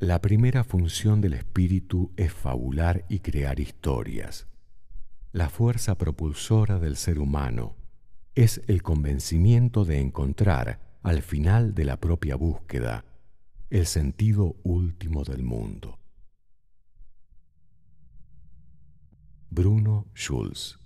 La primera función del espíritu es fabular y crear historias. La fuerza propulsora del ser humano es el convencimiento de encontrar, al final de la propia búsqueda, el sentido último del mundo. Bruno Schulz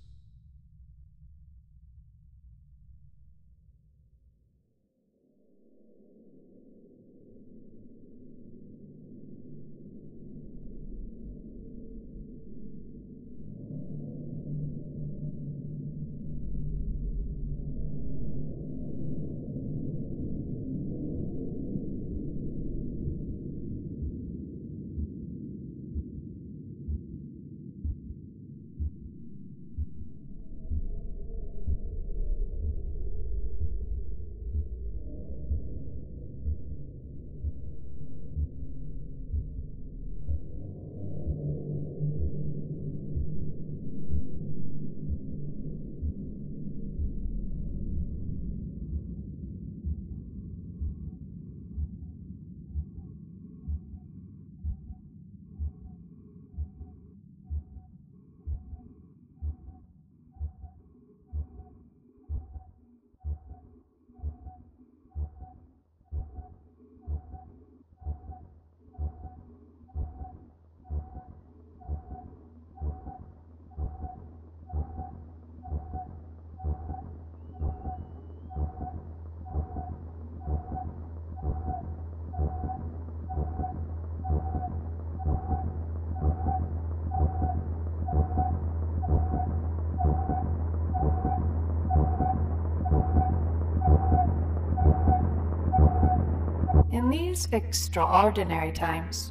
these extraordinary times,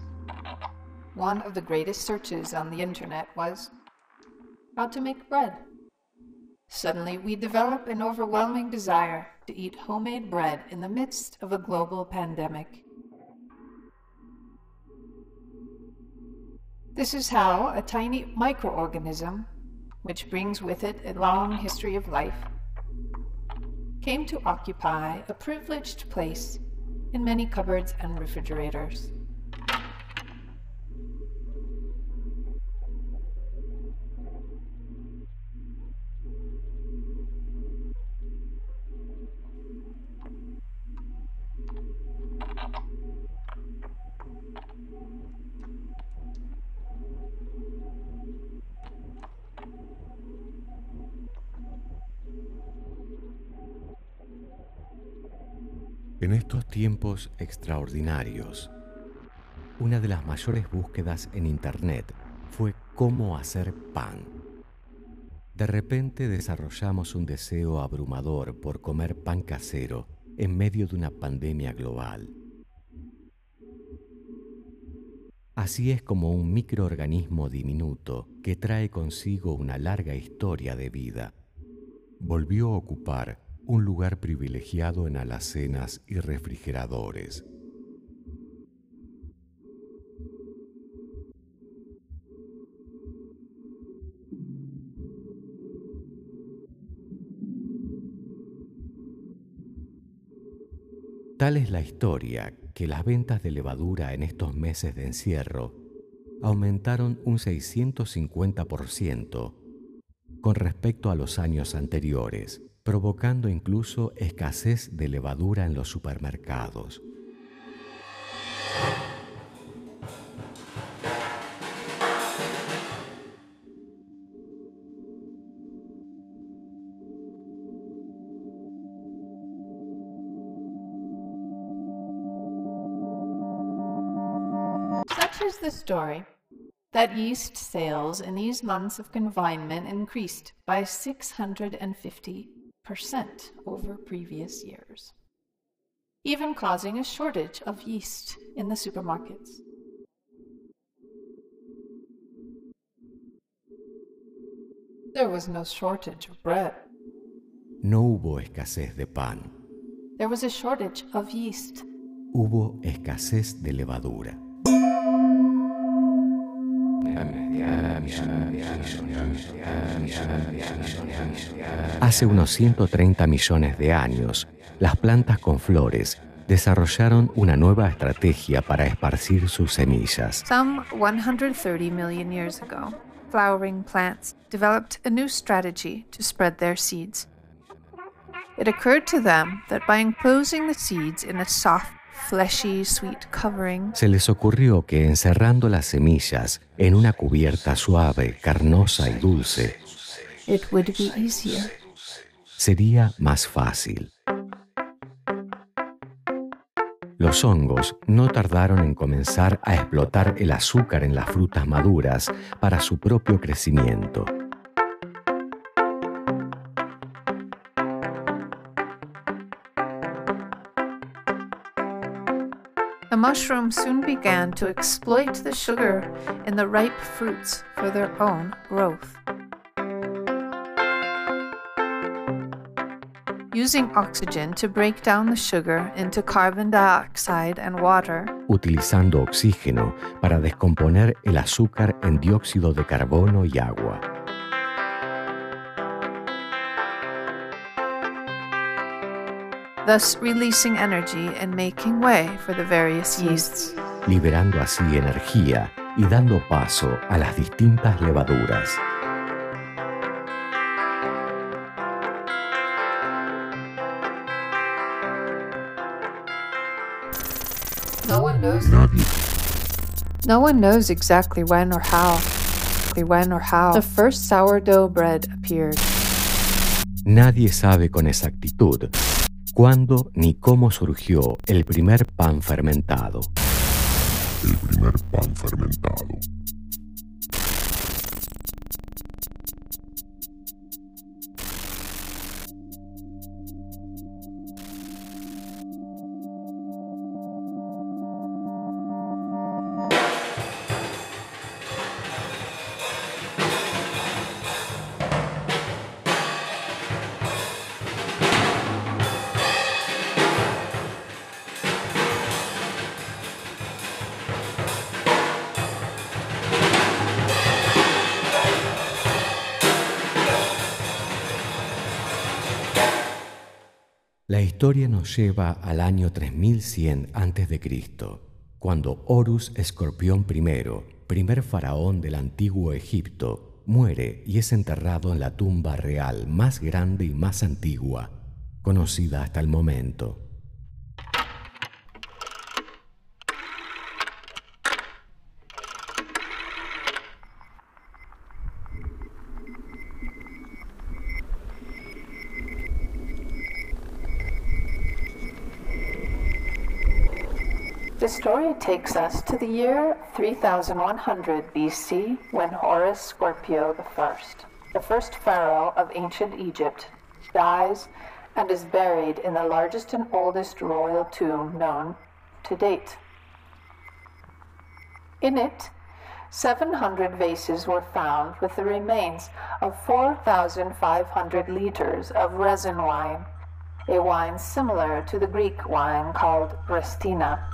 one of the greatest searches on the internet was how to make bread. Suddenly, we develop an overwhelming desire to eat homemade bread in the midst of a global pandemic. This is how a tiny microorganism, which brings with it a long history of life, came to occupy a privileged place in many cupboards and refrigerators. En estos tiempos extraordinarios, una de las mayores búsquedas en Internet fue cómo hacer pan. De repente desarrollamos un deseo abrumador por comer pan casero en medio de una pandemia global. Así es como un microorganismo diminuto que trae consigo una larga historia de vida volvió a ocupar un lugar privilegiado en alacenas y refrigeradores. Tal es la historia que las ventas de levadura en estos meses de encierro aumentaron un 650% con respecto a los años anteriores provocando incluso escasez de levadura en los supermercados. Such is the story that yeast sales in these months of confinement increased by 650 percent over previous years, even causing a shortage of yeast in the supermarkets. There was no shortage of bread. No hubo escasez de pan. There was a shortage of yeast. Hubo escasez de levadura. Hace unos 130 millones de años, las plantas con flores desarrollaron una nueva estrategia para esparcir sus semillas. Some 130 million years ago, flowering plants developed a new strategy to spread their seeds. It occurred to them that by enclosing the seeds in a soft, fleshy, sweet covering, Se les ocurrió que encerrando las semillas en una cubierta suave, carnosa y dulce, it would be easier. sería más fácil. Los hongos no tardaron en comenzar a explotar el azúcar en las frutas maduras para su propio crecimiento. The mushrooms soon began to exploit the sugar in the ripe fruits for their own growth. Using oxygen to break down the sugar into carbon dioxide and water, utilizando oxígeno para descomponer el azúcar en dióxido de carbono y agua. Thus releasing energy and making way for the various yeasts. liberando así energía y dando paso a las distintas levaduras. No one knows. No one knows exactly when or how. When or how the first sourdough bread appeared. Nadie sabe con exactitud cuándo ni cómo surgió el primer pan fermentado. El primer pan fermentado. Historia nos lleva al año 3100 a.C., cuando Horus Escorpión I, primer faraón del antiguo Egipto, muere y es enterrado en la tumba real más grande y más antigua conocida hasta el momento. The story takes us to the year 3100 BC when Horus Scorpio I, the first pharaoh of ancient Egypt, dies and is buried in the largest and oldest royal tomb known to date. In it, 700 vases were found with the remains of 4,500 liters of resin wine, a wine similar to the Greek wine called Restina.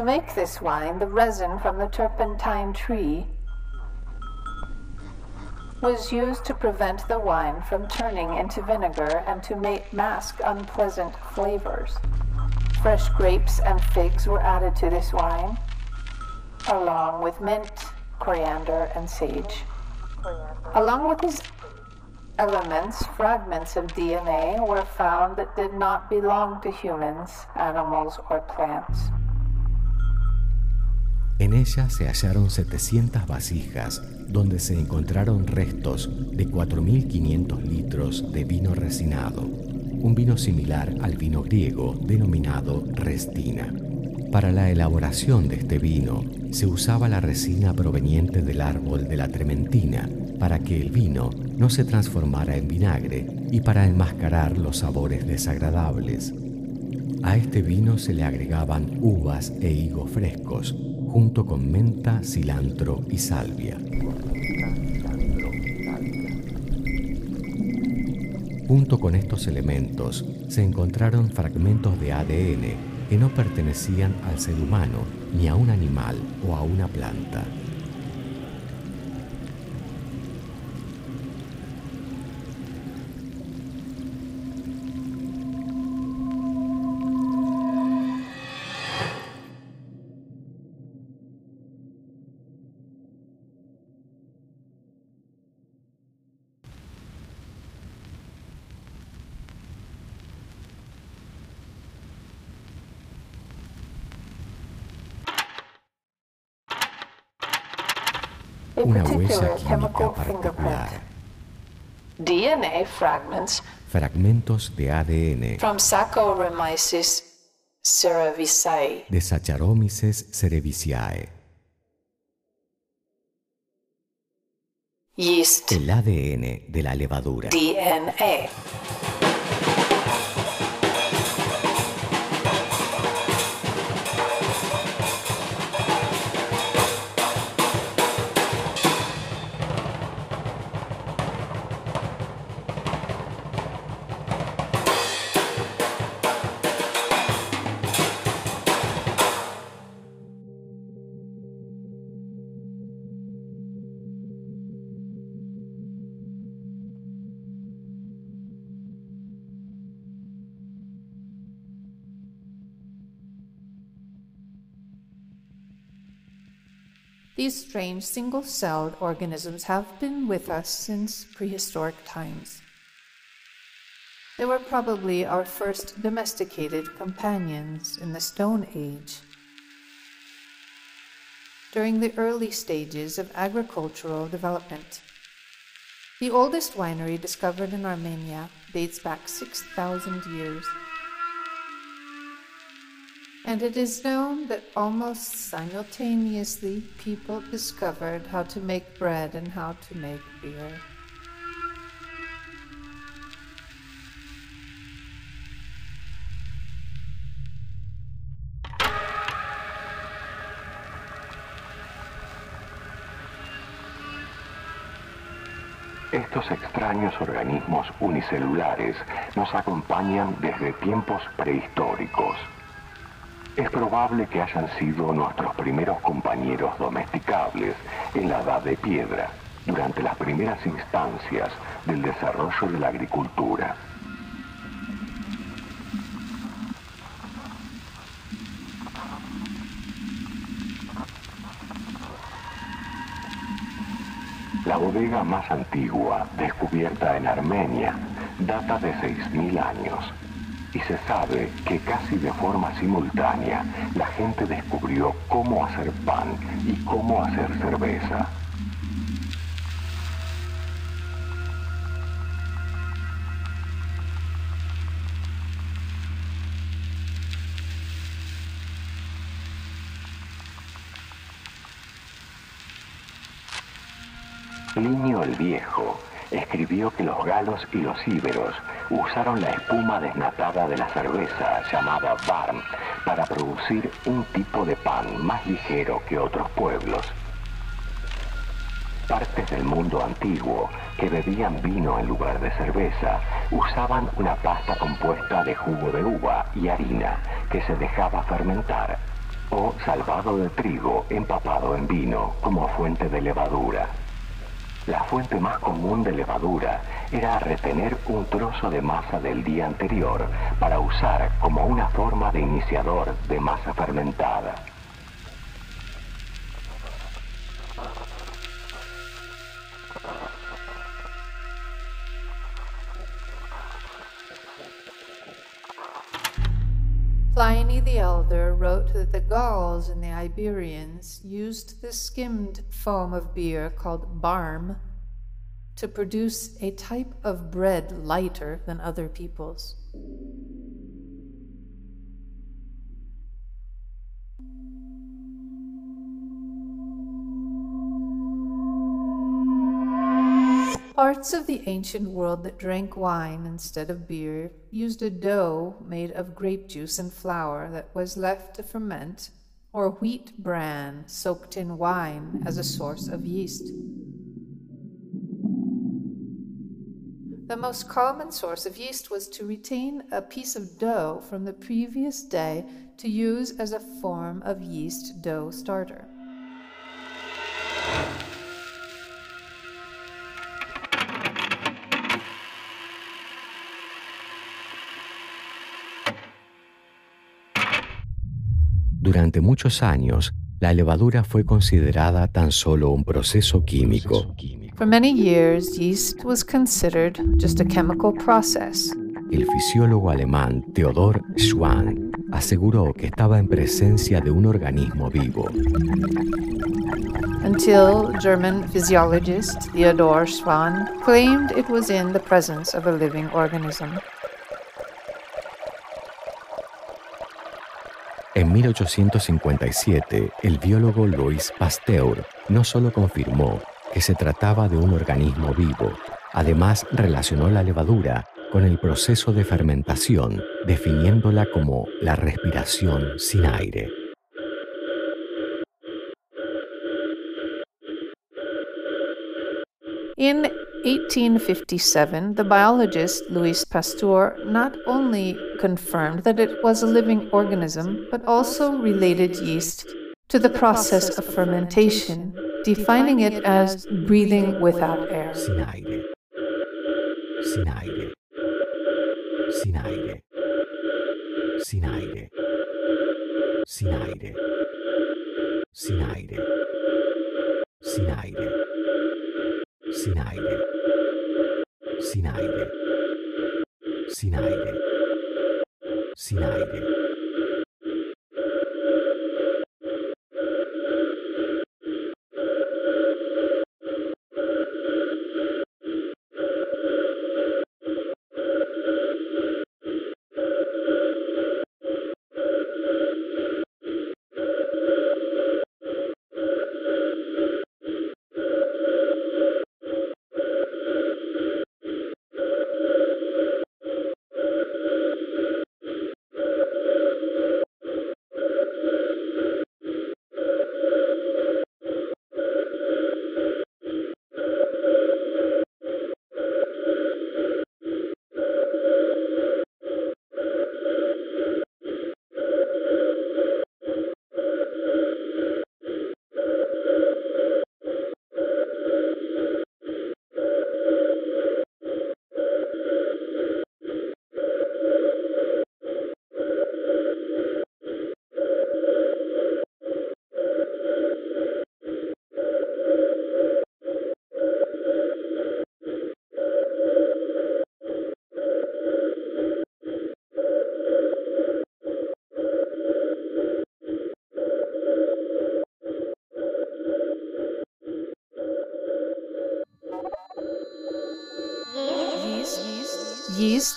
To make this wine, the resin from the turpentine tree was used to prevent the wine from turning into vinegar and to make mask unpleasant flavors. Fresh grapes and figs were added to this wine, along with mint, coriander, and sage. Along with these elements, fragments of DNA were found that did not belong to humans, animals, or plants. En ella se hallaron 700 vasijas donde se encontraron restos de 4.500 litros de vino resinado, un vino similar al vino griego denominado restina. Para la elaboración de este vino se usaba la resina proveniente del árbol de la trementina para que el vino no se transformara en vinagre y para enmascarar los sabores desagradables. A este vino se le agregaban uvas e higos frescos, junto con menta, cilantro y salvia. Junto con estos elementos se encontraron fragmentos de ADN que no pertenecían al ser humano, ni a un animal o a una planta. DNA fragments fragmentos de ADN from Saccharomyces cerevisiae. de Saccharomyces cerevisiae. Yeast El ADN de la levadura. DNA. These strange single celled organisms have been with us since prehistoric times. They were probably our first domesticated companions in the Stone Age. During the early stages of agricultural development, the oldest winery discovered in Armenia dates back 6,000 years and it is known that almost simultaneously people discovered how to make bread and how to make beer. Estos extraños organismos unicelulares nos acompañan desde tiempos prehistóricos. Es probable que hayan sido nuestros primeros compañeros domesticables en la edad de piedra, durante las primeras instancias del desarrollo de la agricultura. La bodega más antigua, descubierta en Armenia, data de 6.000 años y se sabe que casi de forma simultánea la gente descubrió cómo hacer pan y cómo hacer cerveza. Niño el Viejo escribió que los galos y los íberos usaron la espuma desnatada de la cerveza llamada barm para producir un tipo de pan más ligero que otros pueblos. Partes del mundo antiguo que bebían vino en lugar de cerveza usaban una pasta compuesta de jugo de uva y harina que se dejaba fermentar o salvado de trigo empapado en vino como fuente de levadura. La fuente más común de levadura era retener un trozo de masa del día anterior para usar como una forma de iniciador de masa fermentada. Pliny the Elder wrote that the Gauls the Iberians used the skimmed foam of beer called barm to produce a type of bread lighter than other people's. Parts of the ancient world that drank wine instead of beer used a dough made of grape juice and flour that was left to ferment or wheat bran soaked in wine as a source of yeast. The most common source of yeast was to retain a piece of dough from the previous day to use as a form of yeast dough starter. Durante muchos años, la levadura fue considerada tan solo un proceso químico. For many years, yeast was considered just a chemical process. El fisiólogo alemán Theodor Schwann aseguró que estaba en presencia de un organismo vivo. Until German physiologist Theodor Schwann claimed it was in the presence of a living organism. En 1857, el biólogo Louis Pasteur no solo confirmó que se trataba de un organismo vivo, además relacionó la levadura con el proceso de fermentación, definiéndola como la respiración sin aire. 1857, the biologist Louis Pasteur not only confirmed that it was a living organism, but also related yeast to the process of fermentation, defining it as breathing without air. Sinaide. Sinaide. Sinaide.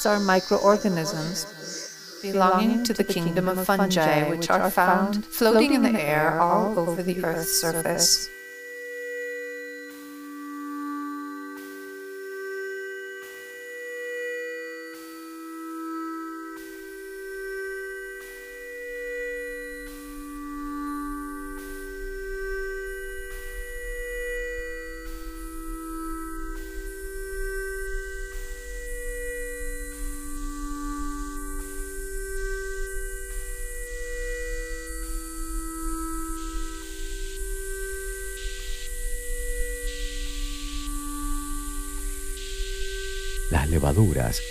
Are microorganisms belonging to the kingdom of fungi, which are found floating in the air all over the Earth's surface. Levaduras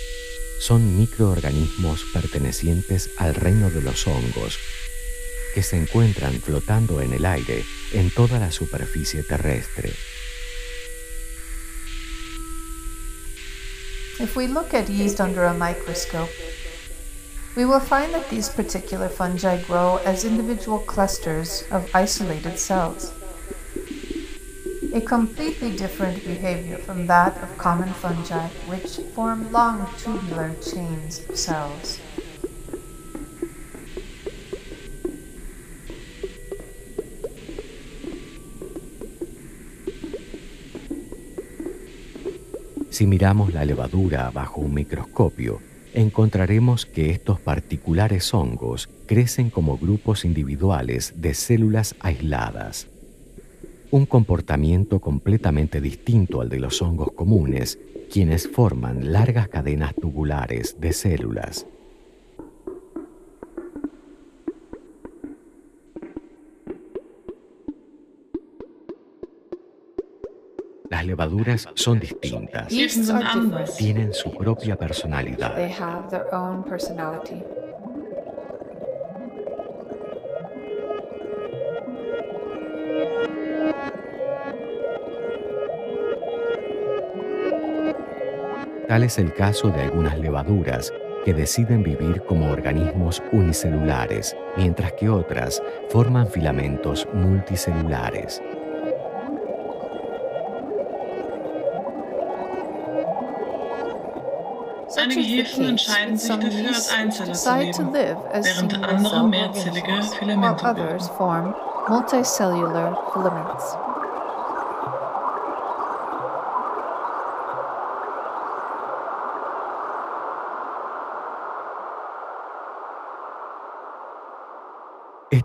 son microorganismos pertenecientes al reino de los hongos que se encuentran flotando en el aire en toda la superficie terrestre. If we look at yeast under a microscope, we will find that these particular fungi grow as individual clusters of isolated cells. A completely different behavior from that of common fungi, which form long tubular chains of cells. Si miramos la levadura bajo un microscopio, encontraremos que estos particulares hongos crecen como grupos individuales de células aisladas. Un comportamiento completamente distinto al de los hongos comunes, quienes forman largas cadenas tubulares de células. Las levaduras son distintas. Tienen su propia personalidad. Tal es el caso de algunas levaduras que deciden vivir como organismos unicelulares, mientras que otras forman filamentos multicelulares. Einige Hefen entscheiden sich dafür, als Einzeller zu leben, während andere mehrzellige Filamente bilden.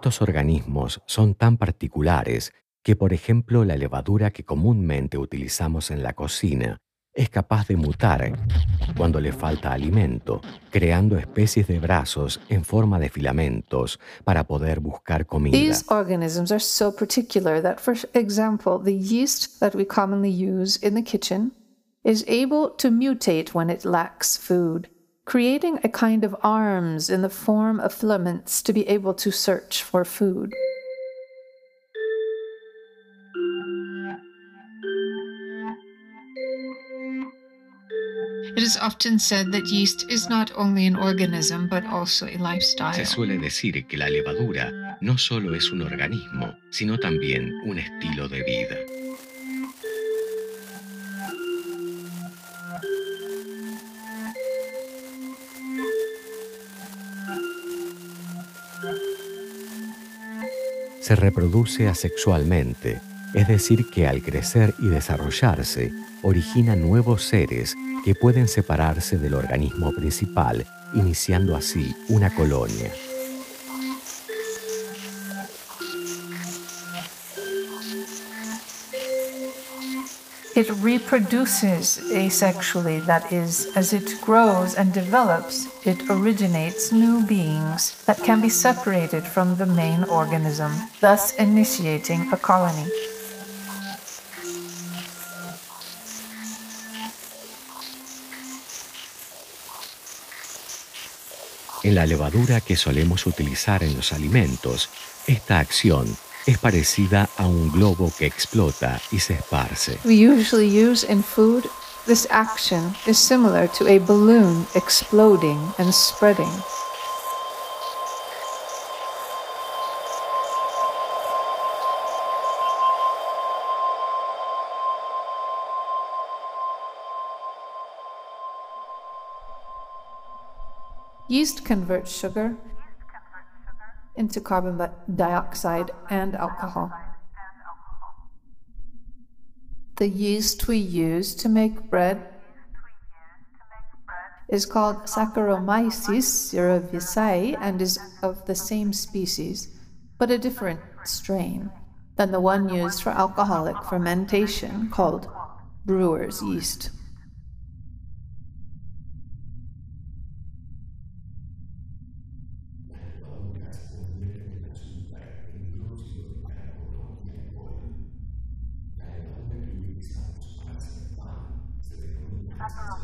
Estos organismos son tan particulares que, por ejemplo, la levadura que comúnmente utilizamos en la cocina es capaz de mutar cuando le falta alimento, creando especies de brazos en forma de filamentos para poder buscar comida. These organisms are so particular that, for example, the yeast that we commonly use in the kitchen is able to mutate when it lacks food, creating a kind of arms in the form of filaments to be able to search for food. It is often said that yeast is not only an organism but also a lifestyle. Se suele decir que la levadura no solo es un organismo, sino también un estilo de vida. Se reproduce asexualmente, es decir, que al crecer y desarrollarse, origina nuevos seres que pueden separarse del organismo principal, iniciando así una colonia. It reproduces asexually, that is, as it grows and develops, it originates new beings that can be separated from the main organism, thus initiating a colony. En la levadura que solemos utilizar en los alimentos, esta acción es parecida a un globo que explota y se esparce. We usually use in food this action is similar to a balloon exploding and spreading. Yeast converts sugar into carbon dioxide and alcohol. The yeast we use to make bread is called Saccharomyces cerevisiae and is of the same species, but a different strain than the one used for alcoholic fermentation called brewer's yeast.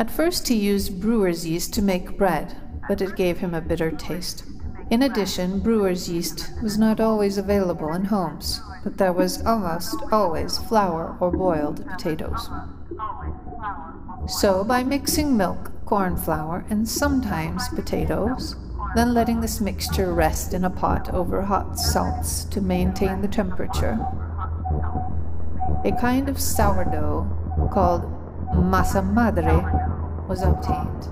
At first, he used brewer's yeast to make bread, but it gave him a bitter taste. In addition, brewer's yeast was not always available in homes, but there was almost always flour or boiled potatoes. So, by mixing milk, corn flour, and sometimes potatoes, then letting this mixture rest in a pot over hot salts to maintain the temperature, a kind of sourdough called masa madre was obtained.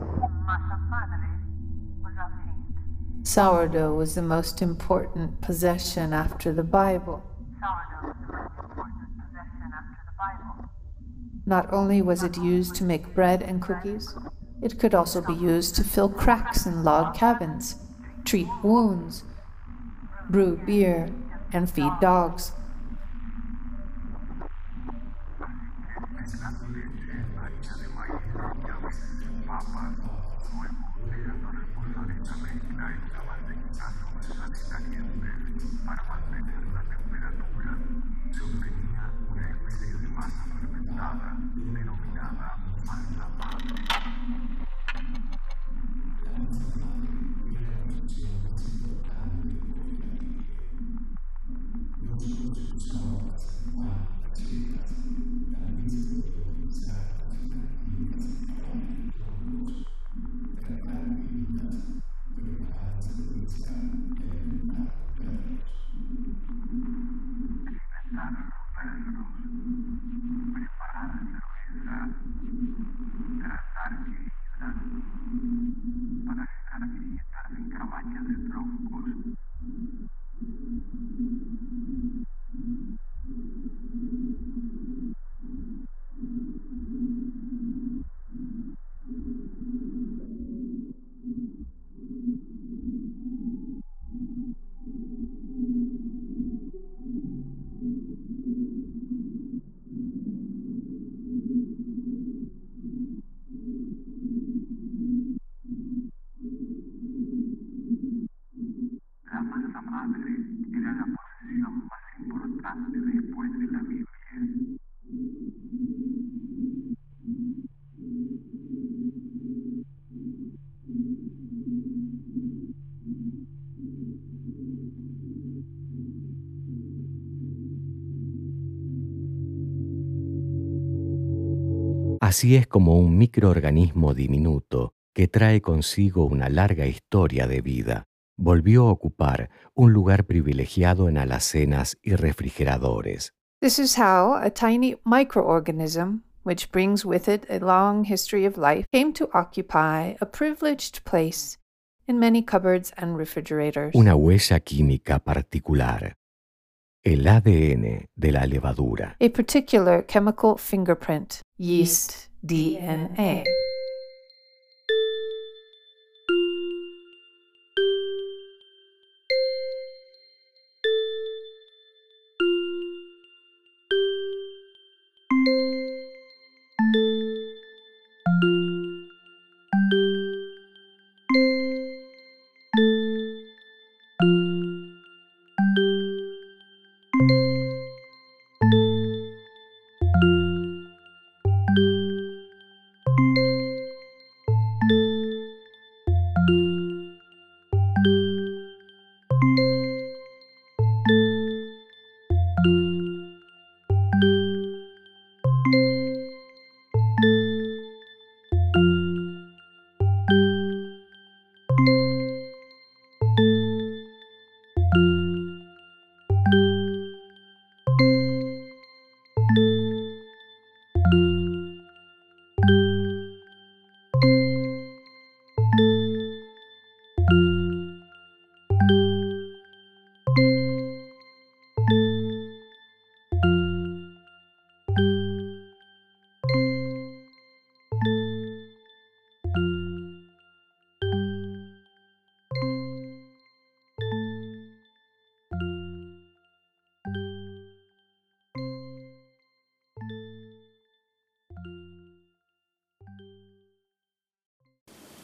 Sourdough was the most important possession after the Bible. Not only was it used to make bread and cookies, it could also be used to fill cracks in log cabins, treat wounds, brew beer, and feed dogs. nada, pero Así es como un microorganismo diminuto que trae consigo una larga historia de vida volvió a ocupar un lugar privilegiado en alacenas y refrigeradores. This is how a tiny microorganism, which brings with it a long history of life, came to occupy a privileged place in many cupboards and refrigerators. Una huella química particular. El ADN de la levadura. A particular chemical fingerprint yeast DNA.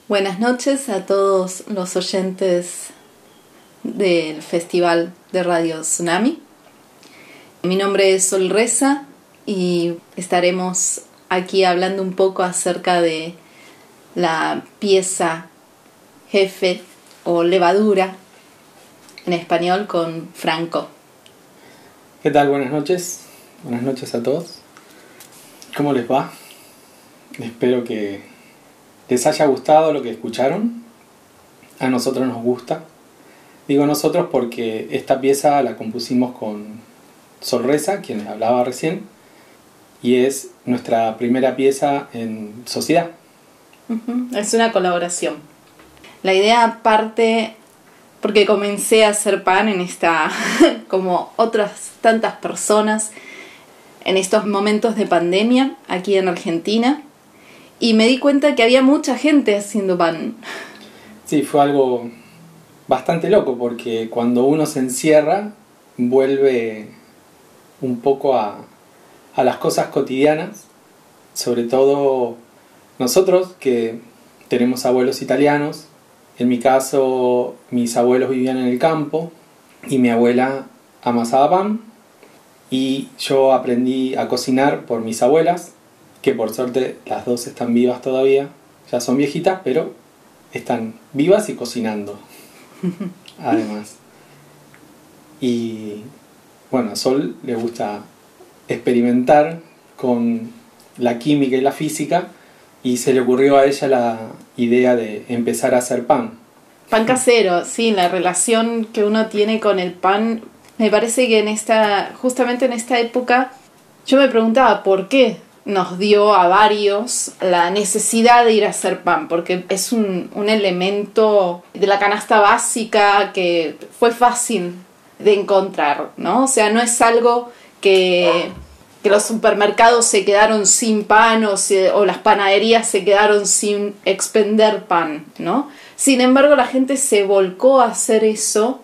Buenas noches a todos los oyentes del Festival de Radio Tsunami. Mi nombre es Sol Reza y estaremos aquí hablando un poco acerca de la pieza jefe o levadura en español con Franco. ¿Qué tal? Buenas noches. Buenas noches a todos. ¿Cómo les va? Espero que les haya gustado lo que escucharon. A nosotros nos gusta. Digo nosotros porque esta pieza la compusimos con Sol Reza, quien hablaba recién, y es nuestra primera pieza en sociedad. Es una colaboración. La idea parte porque comencé a hacer pan en esta, como otras tantas personas, en estos momentos de pandemia aquí en Argentina, y me di cuenta que había mucha gente haciendo pan. Sí, fue algo bastante loco porque cuando uno se encierra vuelve un poco a, a las cosas cotidianas, sobre todo nosotros que tenemos abuelos italianos, en mi caso mis abuelos vivían en el campo y mi abuela amasaba pan. Y yo aprendí a cocinar por mis abuelas, que por suerte las dos están vivas todavía, ya son viejitas, pero están vivas y cocinando, además. Y bueno, a Sol le gusta experimentar con la química y la física y se le ocurrió a ella la idea de empezar a hacer pan. Pan casero, sí, la relación que uno tiene con el pan, me parece que en esta, justamente en esta época, yo me preguntaba por qué nos dio a varios la necesidad de ir a hacer pan, porque es un, un elemento de la canasta básica que fue fácil de encontrar, ¿no? O sea, no es algo que, que los supermercados se quedaron sin pan o, o, las panaderías se quedaron sin expender pan, ¿no? Sin embargo, la gente se volcó a hacer eso.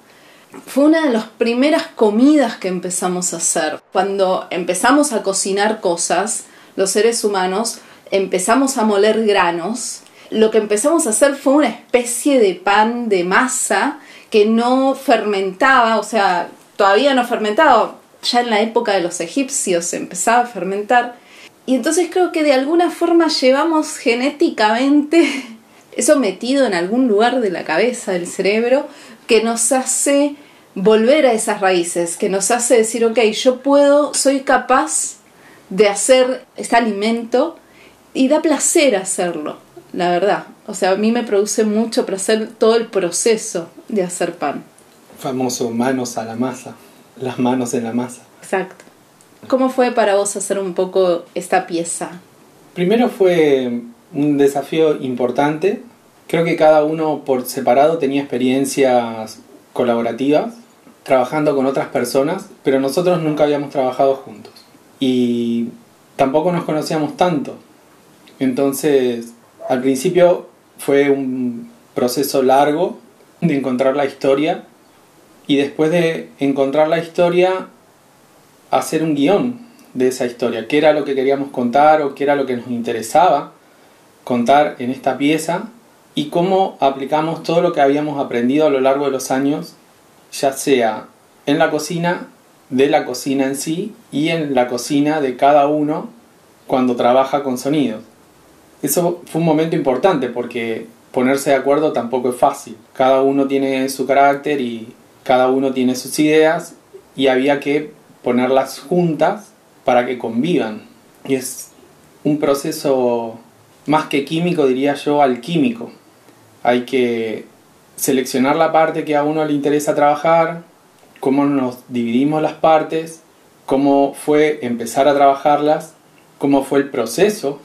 Fue una de las primeras comidas que empezamos a hacer. Cuando empezamos a cocinar cosas, los seres humanos empezamos a moler granos. Lo que empezamos a hacer fue una especie de pan de masa que no fermentaba, o sea, todavía no fermentaba, ya en la época de los egipcios se empezaba a fermentar. Y entonces creo que de alguna forma llevamos genéticamente eso metido en algún lugar de la cabeza, del cerebro, que nos hace volver a esas raíces, que nos hace decir, ok, yo puedo, soy capaz de hacer este alimento y da placer hacerlo, la verdad. O sea, a mí me produce mucho placer todo el proceso de hacer pan. Famoso manos a la masa, las manos en la masa. Exacto. ¿Cómo fue para vos hacer un poco esta pieza? Primero fue un desafío importante. Creo que cada uno por separado tenía experiencias colaborativas, trabajando con otras personas, pero nosotros nunca habíamos trabajado juntos. Y tampoco nos conocíamos tanto. Entonces, al principio fue un proceso largo de encontrar la historia y después de encontrar la historia, hacer un guion de esa historia, qué era lo que queríamos contar o qué era lo que nos interesaba contar en esta pieza y cómo aplicamos todo lo que habíamos aprendido a lo largo de los años, ya sea en la cocina, de la cocina en sí y en la cocina de cada uno cuando trabaja con sonidos. Eso fue un momento importante porque ponerse de acuerdo tampoco es fácil. Cada uno tiene su carácter y cada uno tiene sus ideas y había que ponerlas juntas para que convivan. Y es un proceso más que químico, diría yo, alquímico. Hay que seleccionar la parte que a uno le interesa trabajar, cómo nos dividimos las partes, cómo fue empezar a trabajarlas, cómo fue el proceso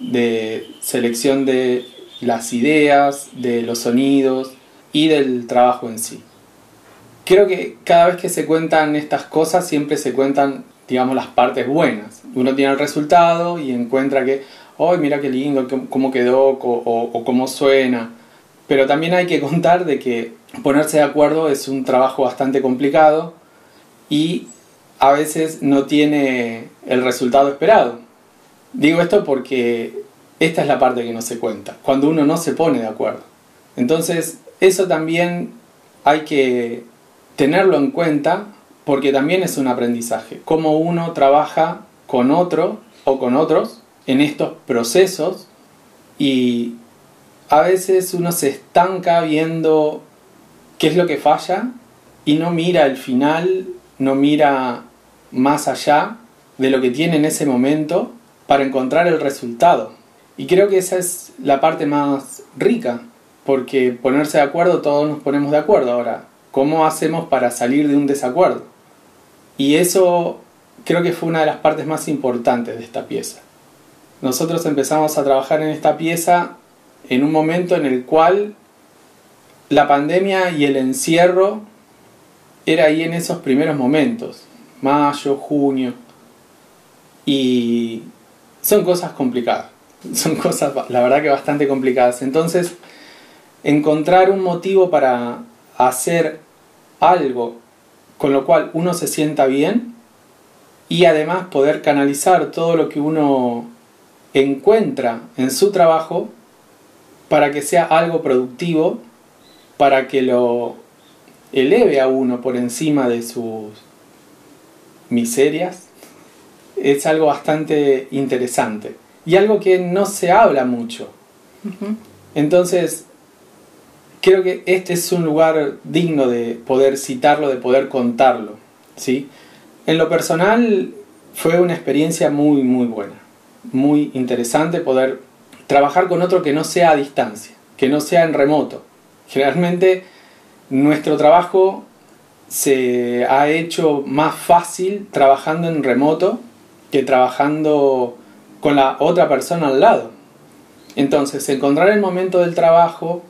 de selección de las ideas, de los sonidos y del trabajo en sí. Creo que cada vez que se cuentan estas cosas siempre se cuentan, digamos, las partes buenas. Uno tiene el resultado y encuentra que, ¡ay, mira qué lindo, cómo quedó o cómo suena! Pero también hay que contar de que ponerse de acuerdo es un trabajo bastante complicado y a veces no tiene el resultado esperado. Digo esto porque esta es la parte que no se cuenta, cuando uno no se pone de acuerdo. Entonces, eso también hay que tenerlo en cuenta porque también es un aprendizaje. Cómo uno trabaja con otro o con otros en estos procesos y a veces uno se estanca viendo qué es lo que falla y no mira el final, no mira más allá de lo que tiene en ese momento para encontrar el resultado. Y creo que esa es la parte más rica, porque ponerse de acuerdo, todos nos ponemos de acuerdo. Ahora, ¿cómo hacemos para salir de un desacuerdo? Y eso creo que fue una de las partes más importantes de esta pieza. Nosotros empezamos a trabajar en esta pieza en un momento en el cual la pandemia y el encierro era ahí en esos primeros momentos, mayo, junio, y son cosas complicadas, son cosas la verdad que bastante complicadas. Entonces, encontrar un motivo para hacer algo con lo cual uno se sienta bien y además poder canalizar todo lo que uno encuentra en su trabajo para que sea algo productivo, para que lo eleve a uno por encima de sus miserias, es algo bastante interesante y algo que no se habla mucho. Entonces, creo que este es un lugar digno de poder citarlo, de poder contarlo. ¿sí? En lo personal, fue una experiencia muy, muy buena, muy interesante poder trabajar con otro que no sea a distancia, que no sea en remoto. Generalmente nuestro trabajo se ha hecho más fácil trabajando en remoto que trabajando con la otra persona al lado. Entonces, encontrar el momento del trabajo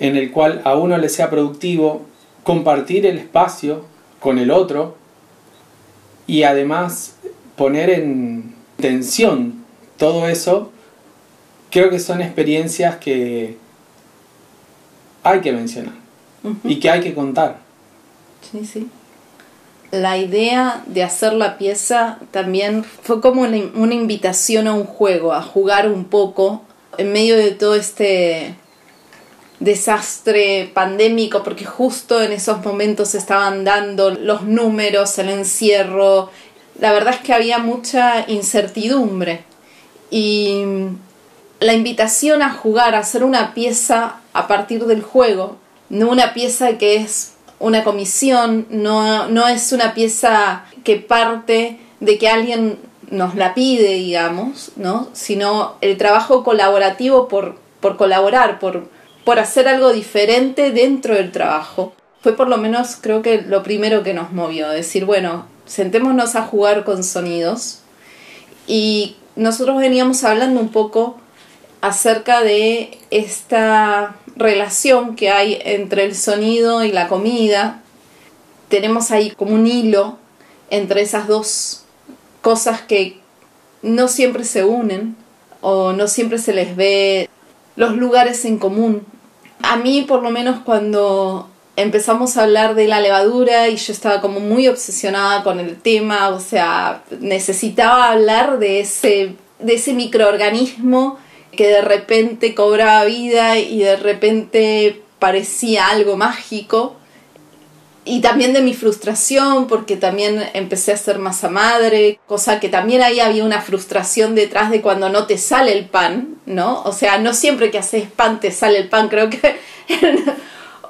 en el cual a uno le sea productivo, compartir el espacio con el otro y además poner en tensión todo eso creo que son experiencias que hay que mencionar y que hay que contar. Sí, sí. La idea de hacer la pieza también fue como una, invitación a un juego, a jugar un poco en medio de todo este desastre pandémico, porque justo en esos momentos estaban dando los números, el encierro. La verdad es que había mucha incertidumbre. Y la invitación a jugar, a hacer una pieza a partir del juego, no una pieza que es una comisión, no, no es una pieza que parte de que alguien nos la pide, digamos, ¿no? sino el trabajo colaborativo por, por colaborar, por, por hacer algo diferente dentro del trabajo. Fue por lo menos creo que lo primero que nos movió, decir, bueno, sentémonos a jugar con sonidos y nosotros veníamos hablando un poco acerca de esta relación que hay entre el sonido y la comida. Tenemos ahí como un hilo entre esas dos cosas que no siempre se unen o no siempre se les ve los lugares en común. A mí por lo menos cuando empezamos a hablar de la levadura y yo estaba como muy obsesionada con el tema, o sea, necesitaba hablar de ese, de ese microorganismo que de repente cobraba vida y de repente parecía algo mágico. Y también de mi frustración, porque también empecé a ser masa madre, cosa que también ahí había una frustración detrás de cuando no te sale el pan, ¿no? O sea, no siempre que haces pan te sale el pan, creo que el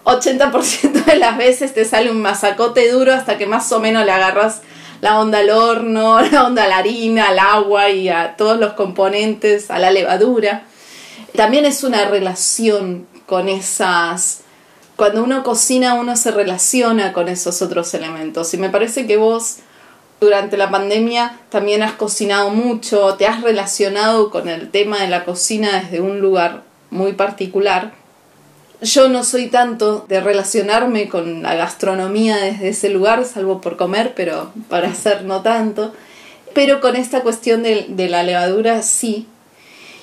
80% de las veces te sale un masacote duro hasta que más o menos le agarras la onda al horno, la onda a la harina, al agua y a todos los componentes, a la levadura. También es una relación con esas... Cuando uno cocina uno se relaciona con esos otros elementos y me parece que vos durante la pandemia también has cocinado mucho, te has relacionado con el tema de la cocina desde un lugar muy particular yo no soy tanto de relacionarme con la gastronomía desde ese lugar, salvo por comer, pero para hacer no tanto. Pero con esta cuestión de, la levadura sí.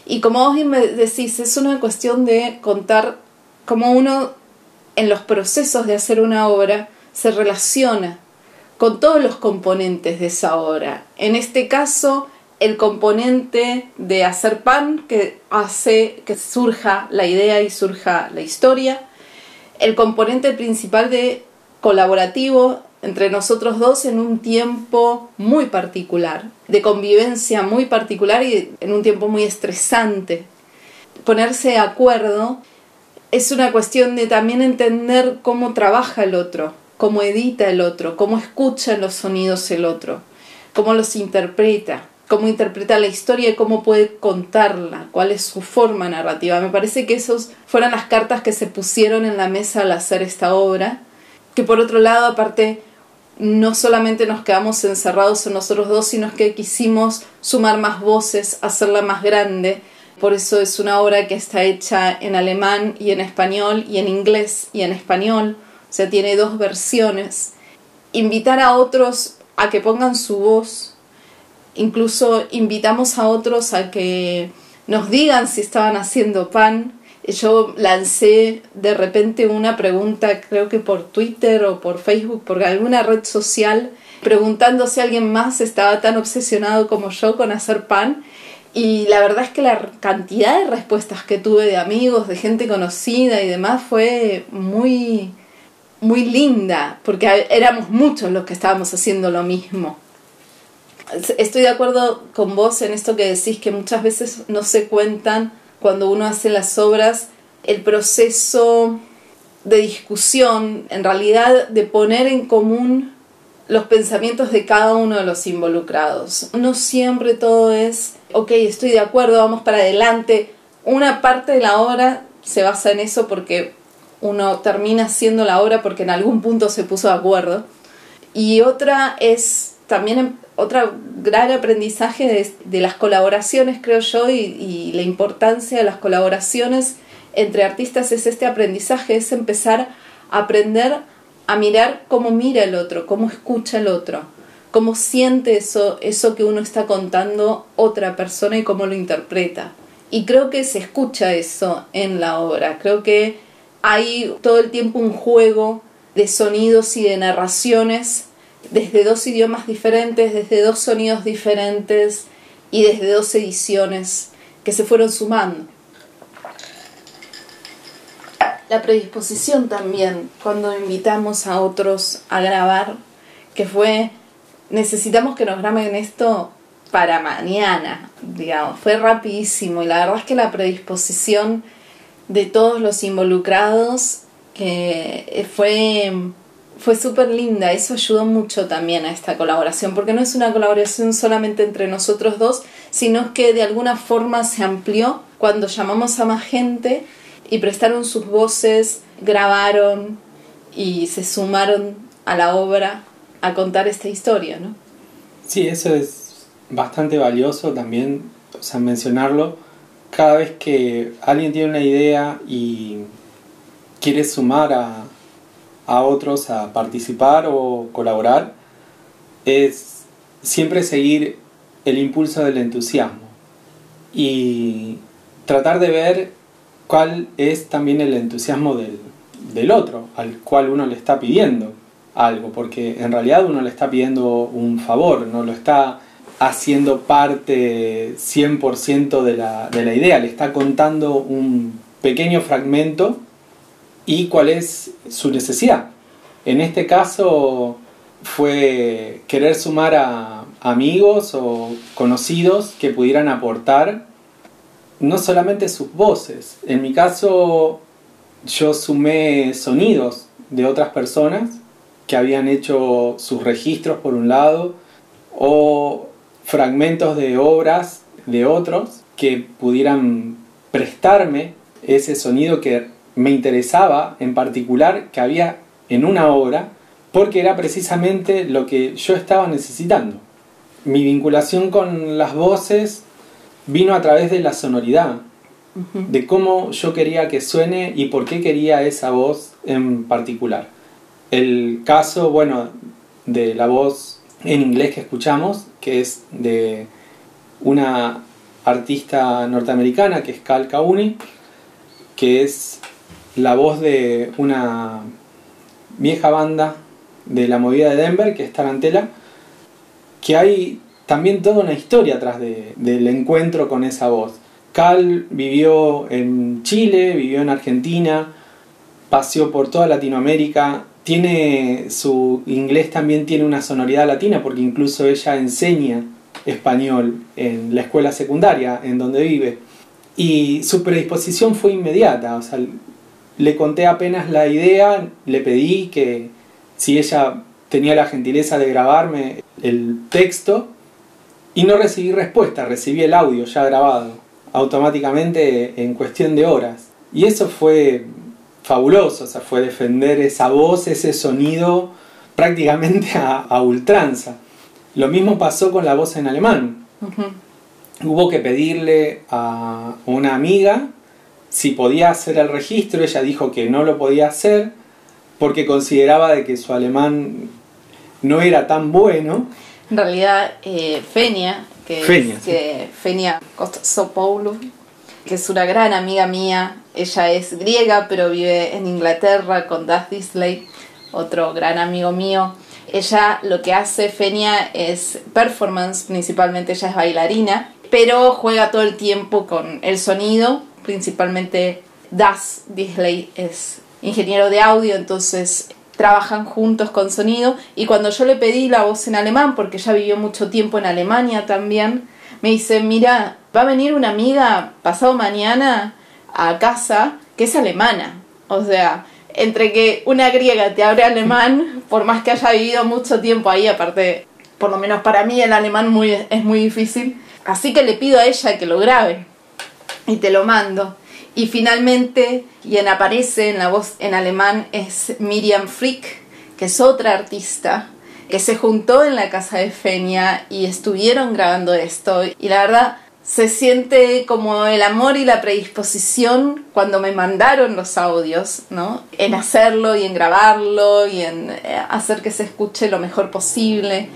Y como vos me decís, es una cuestión de contar cómo uno en los procesos de hacer una obra se relaciona con todos los componentes de esa obra. En este caso, el componente de hacer pan que hace que surja la idea y surja la historia, el componente principal de colaborativo entre nosotros dos en un tiempo muy particular, de convivencia muy particular y en un tiempo muy estresante. ponerse de acuerdo es una cuestión de también entender cómo trabaja el otro, cómo edita el otro, cómo escucha los sonidos el otro, cómo los interpreta, cómo interpreta la historia y cómo puede contarla, cuál es su forma narrativa. Me parece que esas fueron las cartas que se pusieron en la mesa al hacer esta obra, que por otro lado, aparte, no solamente nos quedamos encerrados en nosotros dos, sino que quisimos sumar más voces, hacerla más grande. Por eso es una obra que está hecha en alemán y en español, y en inglés y en español. O sea, tiene dos versiones. Invitar a otros a que pongan su voz. Incluso invitamos a otros a que nos digan si estaban haciendo pan yo lancé de repente una pregunta, creo que por Twitter o por Facebook, por alguna red social, preguntando si alguien más estaba tan obsesionado como yo con hacer pan. Y la verdad es que la cantidad de respuestas que tuve de amigos, de gente conocida y demás fue muy, muy linda, porque éramos muchos los que estábamos haciendo lo mismo. Estoy de acuerdo con vos en esto que decís que muchas veces no se cuentan cuando uno hace las obras, el proceso de discusión, en realidad de poner en común los pensamientos de cada uno de los involucrados. No siempre todo es, ok, estoy de acuerdo, vamos para adelante. Una parte de la obra se basa en eso porque uno termina haciendo la obra porque en algún punto se puso de acuerdo. Y otra es también otro gran aprendizaje de, las colaboraciones, creo yo, y, la importancia de las colaboraciones entre artistas es este aprendizaje, es empezar a aprender a mirar cómo mira el otro, cómo escucha el otro, cómo siente eso, eso que uno está contando otra persona y cómo lo interpreta. Y creo que se escucha eso en la obra, creo que hay todo el tiempo un juego de sonidos y de narraciones desde dos idiomas diferentes, desde dos sonidos diferentes y desde dos ediciones que se fueron sumando. La predisposición también, cuando invitamos a otros a grabar, que fue, necesitamos que nos graben esto para mañana, digamos, fue rapidísimo y la verdad es que la predisposición de todos los involucrados que fue fue súper linda, eso ayudó mucho también a esta colaboración, porque no es una colaboración solamente entre nosotros dos, sino que de alguna forma se amplió cuando llamamos a más gente y prestaron sus voces, grabaron y se sumaron a la obra a contar esta historia, ¿no? Sí, eso es bastante valioso también, o sea, mencionarlo. Cada vez que alguien tiene una idea y quiere sumar a, a otros a participar o colaborar es siempre seguir el impulso del entusiasmo y tratar de ver cuál es también el entusiasmo del, del otro, al cual uno le está pidiendo algo, porque en realidad uno le está pidiendo un favor, no lo está haciendo parte 100% de la, de la idea, le está contando un pequeño fragmento y cuál es su necesidad. En este caso fue querer sumar a amigos o conocidos que pudieran aportar no solamente sus voces. En mi caso yo sumé sonidos de otras personas que habían hecho sus registros por un lado o fragmentos de obras de otros que pudieran prestarme ese sonido que me interesaba en particular que había en una obra porque era precisamente lo que yo estaba necesitando. Mi vinculación con las voces vino a través de la sonoridad, de cómo yo quería que suene y por qué quería esa voz en particular. El caso, bueno, de la voz en inglés que escuchamos, que es de una artista norteamericana que es Cal Kauni, que es la voz de una vieja banda de la movida de Denver, que es Tarantela, que hay también toda una historia atrás del encuentro con esa voz. Cal vivió en Chile, vivió en Argentina, paseó por toda Latinoamérica, tiene su inglés también tiene una sonoridad latina porque incluso ella enseña español en la escuela secundaria en donde vive Y su predisposición fue inmediata, le conté apenas la idea, le pedí que si ella tenía la gentileza de grabarme el texto y no recibí respuesta, recibí el audio ya grabado automáticamente en cuestión de horas. Y eso fue fabuloso, o sea, fue defender esa voz, ese sonido prácticamente a, ultranza. Lo mismo pasó con la voz en alemán. Hubo que pedirle a una amiga si podía hacer el registro, ella dijo que no lo podía hacer porque consideraba de que su alemán no era tan bueno. En realidad, eh, Fenia, que Fenia, es, que Fenia que es una gran amiga mía, ella es griega pero vive en Inglaterra con Daz Disley, otro gran amigo mío. Ella lo que hace, Fenia, es performance, principalmente ella es bailarina, pero juega todo el tiempo con el sonido, principalmente Daz Disley es ingeniero de audio, entonces trabajan juntos con sonido y cuando yo le pedí la voz en alemán, porque ella vivió mucho tiempo en Alemania también, me dice, mira, va a venir una amiga pasado mañana a casa que es alemana. O sea, entre que una griega te abre alemán, por más que haya vivido mucho tiempo ahí, aparte, por lo menos para mí el alemán muy, es muy difícil. Así que le pido a ella que lo grabe y te lo mando. Y finalmente, quien aparece en la voz en alemán es Miriam Frick, que es otra artista que se juntó en la casa de Fenia y estuvieron grabando esto. Y la verdad, se siente como el amor y la predisposición cuando me mandaron los audios, ¿no? En hacerlo y en grabarlo y en eh, hacer que se escuche lo mejor posible.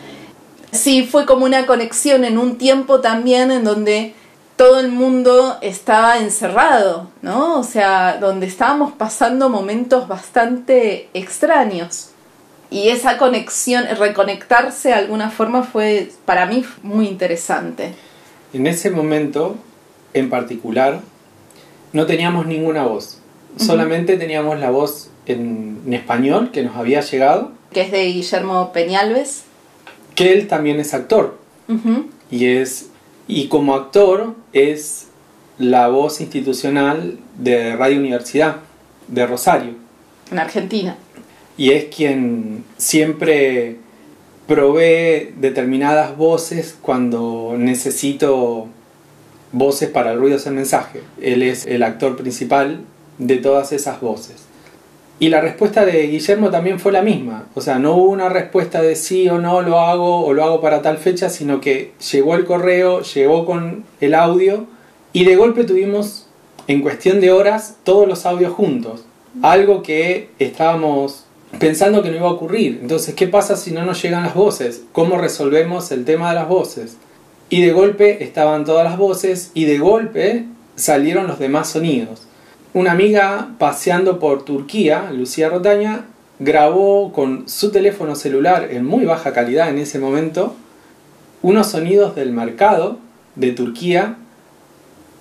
Sí, fue como una conexión en un tiempo también en donde todo el mundo estaba encerrado, ¿no? O sea, donde estábamos pasando momentos bastante extraños. Y esa conexión, reconectarse de alguna forma fue para mí muy interesante. En ese momento, en particular, no teníamos ninguna voz. Solamente teníamos la voz en, español que nos había llegado. Que es de Guillermo Peñalves. Que él también es actor. Y es y como actor es la voz institucional de Radio Universidad de Rosario. En Argentina. Y es quien siempre provee determinadas voces cuando necesito voces para el ruido del mensaje. Él es el actor principal de todas esas voces. Y la respuesta de Guillermo también fue la misma. O sea, no hubo una respuesta de sí o no lo hago o lo hago para tal fecha, sino que llegó el correo, llegó con el audio y de golpe tuvimos en cuestión de horas todos los audios juntos. Algo que estábamos pensando que no iba a ocurrir. Entonces, ¿qué pasa si no nos llegan las voces? ¿Cómo resolvemos el tema de las voces? Y de golpe estaban todas las voces y de golpe salieron los demás sonidos. Una amiga paseando por Turquía, Lucía Rotaña, grabó con su teléfono celular en muy baja calidad en ese momento unos sonidos del mercado de Turquía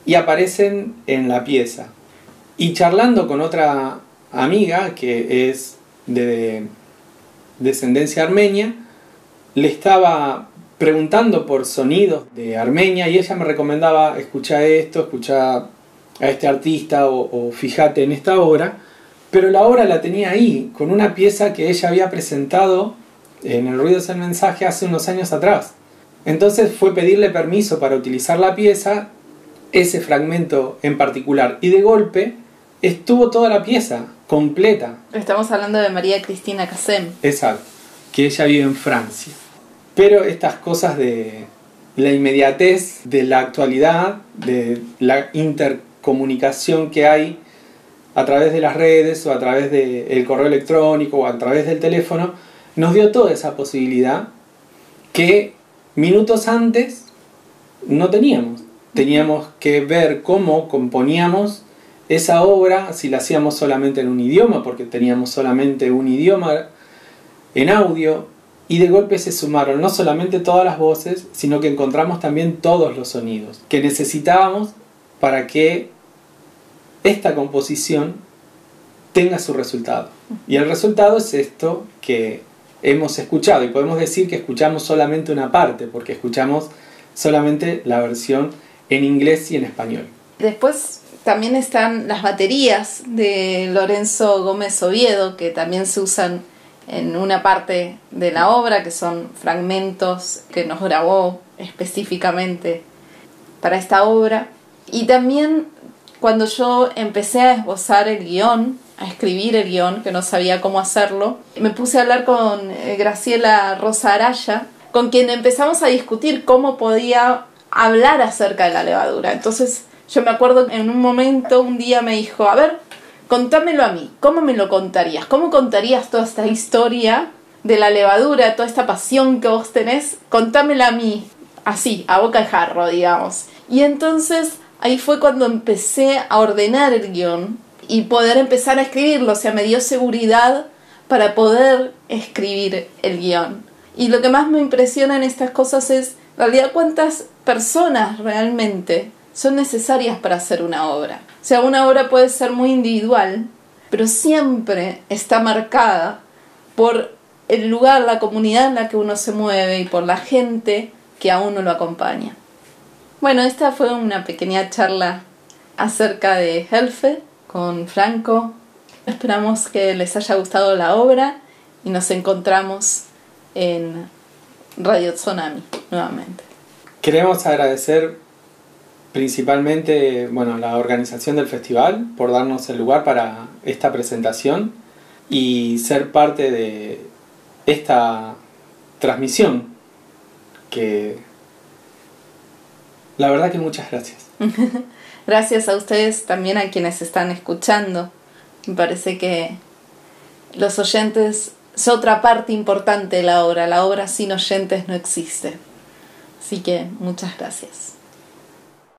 y aparecen en la pieza. Y charlando con otra amiga que es de descendencia armenia, le estaba preguntando por sonidos de Armenia y ella me recomendaba escuchar esto, escuchar a este artista o, fíjate en esta obra, pero la obra la tenía ahí, con una pieza que ella había presentado en el Ruido del Mensaje hace unos años atrás. Entonces fue pedirle permiso para utilizar la pieza, ese fragmento en particular, y de golpe estuvo toda la pieza, completa. Estamos hablando de María Cristina Casem. Exacto, que ella vive en Francia. Pero estas cosas de la inmediatez de la actualidad, de la inter comunicación que hay a través de las redes o a través del correo electrónico o a través del teléfono, nos dio toda esa posibilidad que minutos antes no teníamos. Teníamos que ver cómo componíamos esa obra, si la hacíamos solamente en un idioma, porque teníamos solamente un idioma en audio, y de golpe se sumaron no solamente todas las voces, sino que encontramos también todos los sonidos que necesitábamos para que esta composición tenga su resultado. Y el resultado es esto que hemos escuchado. Y podemos decir que escuchamos solamente una parte, porque escuchamos solamente la versión en inglés y en español. Después también están las baterías de Lorenzo Gómez Oviedo, que también se usan en una parte de la obra, que son fragmentos que nos grabó específicamente para esta obra. Y también cuando yo empecé a esbozar el guion, a escribir el guion, que no sabía cómo hacerlo, me puse a hablar con eh, Graciela Rosa Araya, con quien empezamos a discutir cómo podía hablar acerca de la levadura. Entonces yo me acuerdo en un momento, un día me dijo, a ver, contámelo a mí, ¿cómo me lo contarías? ¿Cómo contarías toda esta historia de la levadura, toda esta pasión que vos tenés? Contámela a mí, así, a boca de jarro, digamos. Y entonces ahí fue cuando empecé a ordenar el guion y poder empezar a escribirlo, o sea, me dio seguridad para poder escribir el guion. Y lo que más me impresiona en estas cosas es, en realidad, cuántas personas realmente son necesarias para hacer una obra. O sea, una obra puede ser muy individual, pero siempre está marcada por el lugar, la comunidad en la que uno se mueve y por la gente que a uno lo acompaña. Bueno, esta fue una pequeña charla acerca de Helfe con Franco. Esperamos que les haya gustado la obra y nos encontramos en Radio Tsunami nuevamente. Queremos agradecer principalmente bueno, la organización del festival por darnos el lugar para esta presentación y ser parte de esta transmisión que la verdad que muchas gracias. gracias a ustedes también a quienes están escuchando. Me parece que los oyentes es otra parte importante de la obra. La obra sin oyentes no existe. Así que muchas gracias.